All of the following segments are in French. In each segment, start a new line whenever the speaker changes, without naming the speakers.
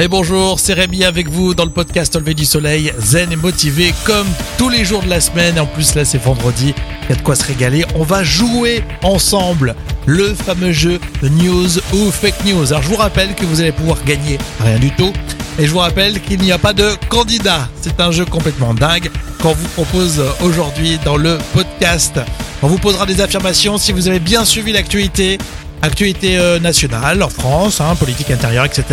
Et bonjour, c'est Rémi avec vous dans le podcast Levé du Soleil, zen et motivé comme tous les jours de la semaine. Et en plus là c'est vendredi, il y a de quoi se régaler. On va jouer ensemble le fameux jeu News ou Fake News. Alors je vous rappelle que vous allez pouvoir gagner rien du tout. Et je vous rappelle qu'il n'y a pas de candidat. C'est un jeu complètement dingue qu'on vous propose aujourd'hui dans le podcast. On vous posera des affirmations si vous avez bien suivi l'actualité. Actualité euh, nationale en France, hein, politique intérieure, etc.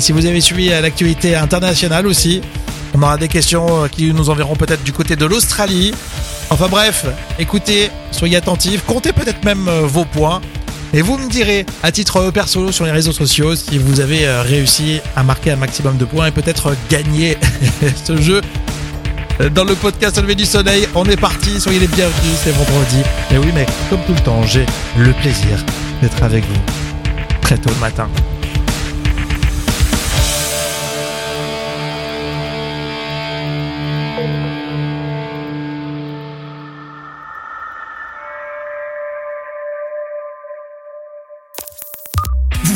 Et si vous avez suivi euh, l'actualité internationale aussi, on aura des questions euh, qui nous enverront peut-être du côté de l'Australie. Enfin bref, écoutez, soyez attentifs, comptez peut-être même euh, vos points. Et vous me direz, à titre perso sur les réseaux sociaux, si vous avez réussi à marquer un maximum de points et peut-être gagner ce jeu. Dans le podcast Levé du Soleil, on est parti, soyez les bienvenus, c'est vendredi. Et oui, mais comme tout le temps, j'ai le plaisir d'être avec vous très tôt le matin.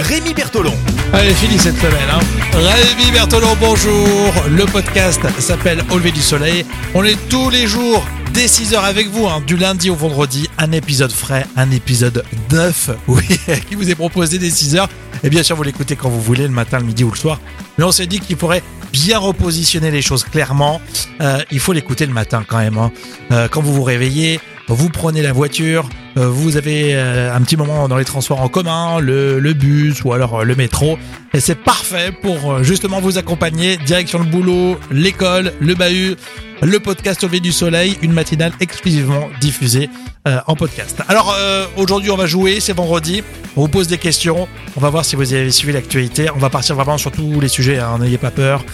Rémi Bertolon.
Allez, fini cette semaine. Hein. Rémi Bertolon, bonjour. Le podcast s'appelle Au lever du soleil. On est tous les jours dès 6h avec vous, hein, du lundi au vendredi. Un épisode frais, un épisode neuf, oui, qui vous est proposé dès 6h. Et bien sûr, vous l'écoutez quand vous voulez, le matin, le midi ou le soir. Mais on s'est dit qu'il faudrait bien repositionner les choses clairement. Euh, il faut l'écouter le matin quand même. Hein. Euh, quand vous vous réveillez, vous prenez la voiture, euh, vous avez euh, un petit moment dans les transports en commun, le, bus ou alors euh, le métro, et c'est parfait pour justement vous accompagner. Direction le boulot, l'école, le bahut, le podcast au du soleil, une matinale exclusivement diffusée en podcast. Alors aujourd'hui on va jouer, c'est vendredi, on vous pose des questions, on va voir si vous avez suivi l'actualité, on va partir vraiment sur tous les sujets, hein, n'ayez pas peur,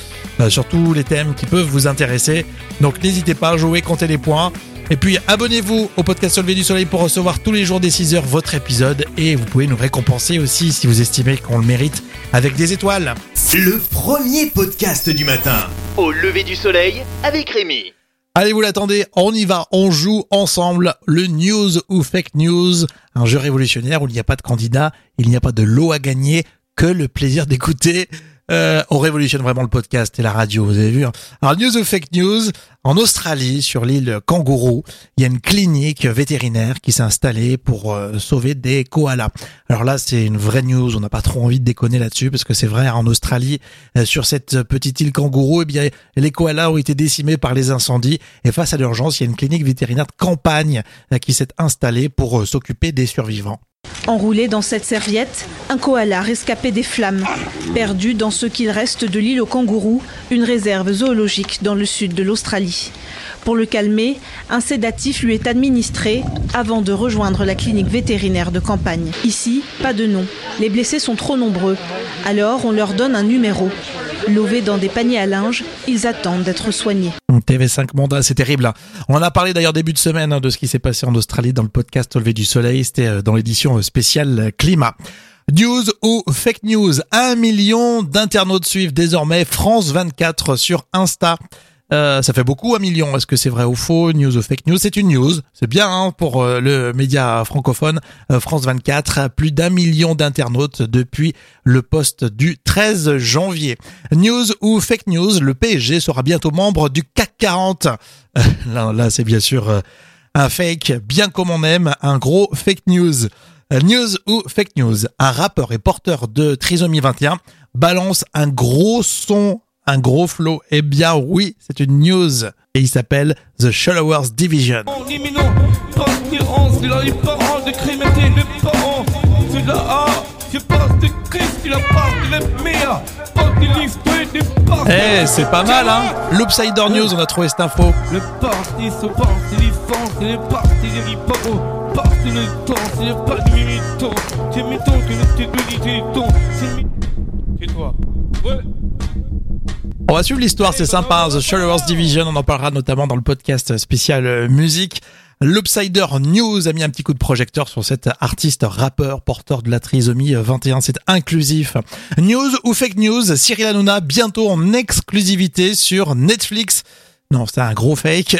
sur tous les thèmes qui peuvent vous intéresser. Donc n'hésitez pas à jouer, comptez les points. Et puis abonnez-vous au podcast Lever du Soleil pour recevoir tous les jours dès 6h votre épisode et vous pouvez nous récompenser aussi si vous estimez qu'on le mérite avec des étoiles.
Le premier podcast du matin.
Au lever du soleil avec Rémi.
Allez, vous l'attendez, on y va, on joue ensemble le news ou fake news, un jeu révolutionnaire où il n'y a pas de candidat, il n'y a pas de lot à gagner, que le plaisir d'écouter. Euh, on révolutionne vraiment le podcast et la radio, vous avez vu. hein. Alors, news ou fake news, en Australie, sur l'île Kangourou, il y a une clinique vétérinaire qui s'est installée pour euh, sauver des koalas. Alors là, c'est une vraie news, on n'a pas trop envie de déconner là-dessus, parce que c'est vrai, en Australie, euh, sur cette petite île Kangourou, eh bien, les koalas ont été décimés par les incendies, et face à l'urgence, il y a une clinique vétérinaire de campagne qui s'est installée pour s'occuper des survivants.
Enroulé dans cette serviette, un koala rescapé des flammes, perdu dans ce qu'il reste de l'île aux kangourous, une réserve zoologique dans le sud de l'Australie. Pour le calmer, un sédatif lui est administré avant de rejoindre la clinique vétérinaire de campagne. Ici, pas de nom. Les blessés sont trop nombreux. Alors, on leur donne un numéro. Lovés dans des paniers à linge, ils attendent d'être soignés.
TV5 Mandat, c'est terrible. On en a parlé d'ailleurs début de semaine hein, de ce qui s'est passé en Australie dans le podcast Au lever du soleil. C'était euh, dans l'édition euh, spéciale euh, climat. News ou fake news? Un million d'internautes suivent désormais France 24 sur Insta. Euh, ça fait beaucoup, un million. Est-ce que c'est vrai ou faux? News ou fake news? C'est une news. C'est bien hein, pour euh, le média francophone euh, France 24. Plus d'un million d'internautes depuis le poste du 13 janvier. News ou fake news? Le PSG sera bientôt membre du CAC 40. Euh, là, c'est bien sûr euh, un fake, bien comme on aime, un gros fake news. News ou fake news? Un rappeur et porteur de trisomie 21 balance un gros son, un gros flow. Eh bien oui, c'est une news. Et il s'appelle The Shallowers Division.
Ni mais non, pas ni onze, il a les parents de criminalité, les parents, c'est la A, je passe de Christ, il a pas de l'Emir, pas de l'histoire des parents.
Eh, c'est pas mal, hein L'Upsider News, on a trouvé cette info.
Le parti sont partis, les fans, c'est les partis, les riparos, parti le temps, c'est le pas du militant, c'est militant que le t'es de l'idée ton, c'est mi- C'est toi. Ouais.
On va suivre l'histoire, c'est sympa. The Shadowverse Division, on en parlera notamment dans le podcast spécial euh, musique. L'Upsider News a mis un petit coup de projecteur sur cet artiste rappeur porteur de la trisomie 21. C'est inclusif. News ou fake news, Cyril Hanouna bientôt en exclusivité sur Netflix. Non, c'est un gros fake.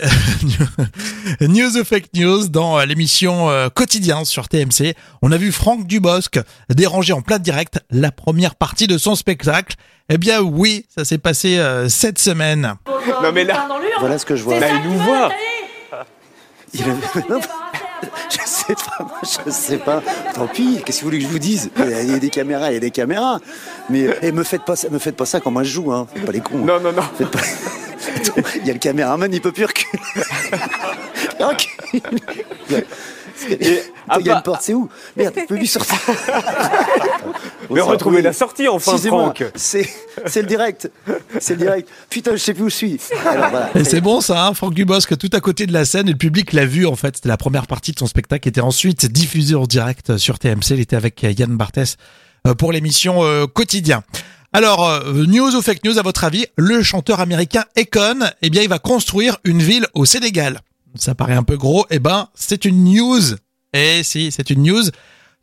news ou fake news dans l'émission euh, quotidien sur TMC. On a vu Franck Dubosc déranger en plein direct la première partie de son spectacle. Eh bien oui, ça s'est passé euh, cette semaine.
Non mais là,
Voilà ce que je vois.
là il nous voit.
Il a- Non, Je sais pas, je sais pas. Tant pis, qu'est-ce que vous voulez que je vous dise? Il y a- il y a des caméras, il y a des caméras. Mais et me faites pas ça, me faites pas ça quand moi je joue, hein. Faites pas les cons.
Non, non, non.
Faites pas- Attends, Il y a le caméraman, il peut plus reculer.
Et
il y a une porte, c'est où? Merde, tu peux lui sortir.
Mais retrouvez
oui.
la sortie enfin,
Excusez-moi,
Franck.
c'est le direct. C'est le direct. Putain, je sais plus où je suis. Alors voilà.
Et c'est bon ça, hein, Franck Dubosc, tout à côté de la scène, et le public l'a vu en fait. C'était la première partie de son spectacle qui était ensuite diffusée en direct sur TMC. Il était avec Yann Barthès euh, pour l'émission euh, Quotidien. Alors, euh, news ou fake news à votre avis Le chanteur américain Akon, eh bien, il va construire une ville au Sénégal. Ça paraît un peu gros, eh ben, c'est une news. Eh si, c'est une news.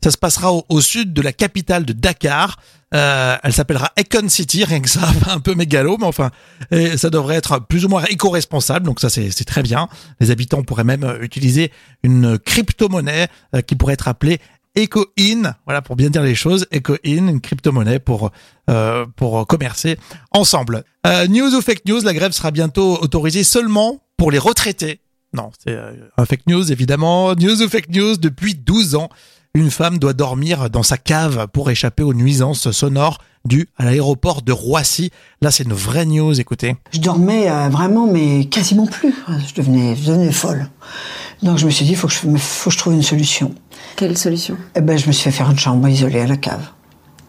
Ça se passera au, au sud de la capitale de Dakar. Euh, elle s'appellera Econ City, rien que ça, un peu mégalo, mais enfin, et ça devrait être plus ou moins éco-responsable, donc ça c'est très bien. Les habitants pourraient même utiliser une crypto-monnaie euh, qui pourrait être appelée EcoIn, voilà pour bien dire les choses, EcoIn, une crypto-monnaie pour euh, pour commercer ensemble. Euh, news ou fake news, la grève sera bientôt autorisée seulement pour les retraités. Non, c'est euh, un fake news évidemment. News ou fake news, depuis 12 ans, une femme doit dormir dans sa cave pour échapper aux nuisances sonores dues à l'aéroport de Roissy. Là, c'est une vraie news, écoutez.
Je dormais euh, vraiment, mais quasiment plus. Je devenais, je devenais folle. Donc je me suis dit, il faut, que je me- faut que je trouve une solution.
Quelle solution?
Et ben, je me suis fait faire une chambre isolée à la cave.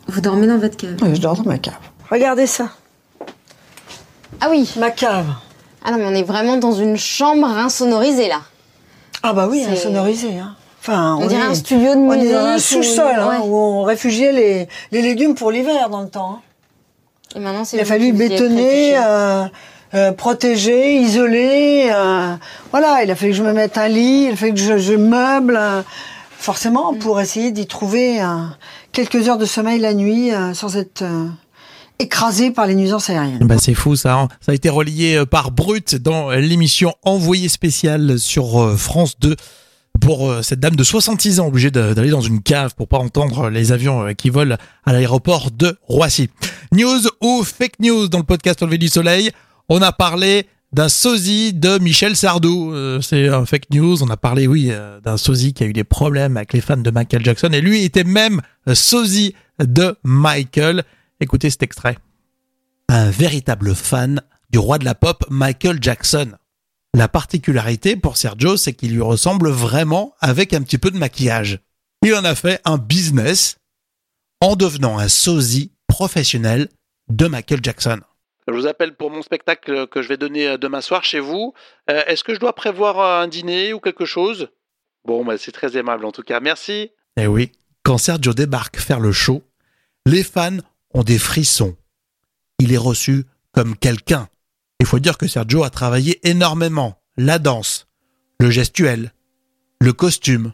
Vous dormez dans votre cave?
Oui, je dors dans ma cave. Regardez ça,
Ah oui
ma cave.
Ah non, mais on est vraiment dans une chambre insonorisée là.
Ah bah oui,
C'est-
insonorisé. Hein. Enfin,
On dirait
est-
un studio de
On est dans un sous-sol hein,
ouais.
où on réfugiait les, les légumes pour l'hiver dans le temps. hein.
Et maintenant, c'est
Il a fallu bétonner, euh, euh, isoler. euh, voilà, il a fallu que je me mette un lit, il a fallu que je, je meuble. euh, forcément, pour essayer d'y trouver euh, quelques heures de sommeil la nuit euh, sans être euh, écrasé par les nuisances aériennes.
Bah, c'est fou ça. hein. Ça a été relié par Brut dans l'émission Envoyé spécial sur France 2 pour cette dame de 66 ans obligée d'aller dans une cave pour pas entendre les avions qui volent à l'aéroport de Roissy. News ou fake news dans le podcast Enlevé du Soleil? On a parlé d'un sosie de Michel Sardou. Euh, c'est un fake news. On a parlé, oui, euh, d'un sosie qui a eu des problèmes avec les fans de Michael Jackson et lui était même euh, sosie de Michael. Écoutez cet extrait un véritable fan du roi de la pop Michael Jackson. La particularité pour Sergio, c'est qu'il lui ressemble vraiment avec un petit peu de maquillage. Il en a fait un business en devenant un sosie professionnel de Michael Jackson. Je vous appelle pour mon spectacle que je vais donner euh, demain soir chez vous. Euh, Est-ce que je dois prévoir un dîner ou quelque chose? Bon, bah, c'est très aimable en tout cas. Merci. Eh oui, quand Sergio débarque faire le show, les fans ont des frissons il est reçu comme quelqu'un. Il faut dire que Sergio a travaillé énormément. La danse, le gestuel, le costume.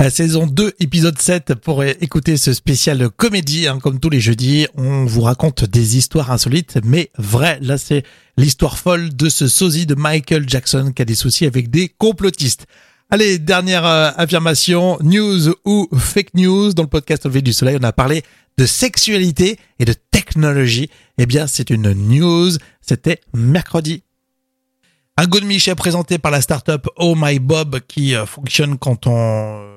La saison 2, épisode 7, pour écouter ce spécial comédie, hein, comme tous les jeudis, on vous raconte des histoires insolites, mais vraies. Là, c'est l'histoire folle de ce sosie de Michael Jackson qui a des soucis avec des complotistes. Allez, dernière euh, affirmation, news ou fake news? Dans le podcast lever du soleil, on a parlé de sexualité et de technologie. Eh bien, c'est une news. C'était mercredi. Un Good Michel présenté par la startup Oh My Bob qui euh, fonctionne quand on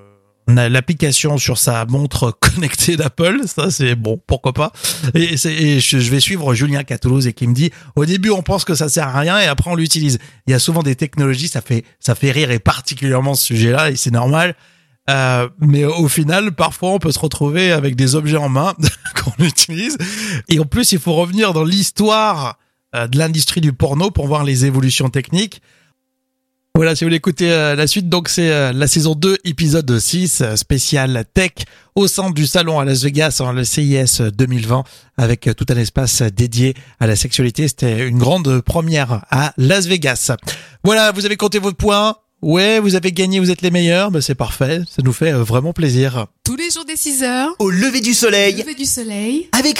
on a l'application sur sa montre connectée d'Apple, ça c'est bon, pourquoi pas. Et, je, vais suivre Julien qui est à Toulouse et qui me dit, au début on pense que ça sert à rien et après on l'utilise. Il y a souvent des technologies, ça fait ça fait rire et particulièrement ce sujet-là et c'est normal. Euh, mais au final, parfois, on peut se retrouver avec des objets en main qu'on utilise. Et en plus, il faut revenir dans l'histoire euh, de l'industrie du porno pour voir les évolutions techniques. Voilà, si vous voulez écouter euh, la suite, donc c'est euh, la saison 2, épisode 6, euh, spécial tech au centre du salon à Las Vegas, en le CIS 2020, avec euh, tout un espace dédié à la sexualité. C'était une grande première à Las Vegas. Voilà, vous avez compté votre points. Ouais, vous avez gagné, vous êtes les meilleurs. Ben, c'est parfait, ça nous fait euh, vraiment plaisir.
Tous les jours des 6 heures,
Au lever du soleil,
lever du soleil.
avec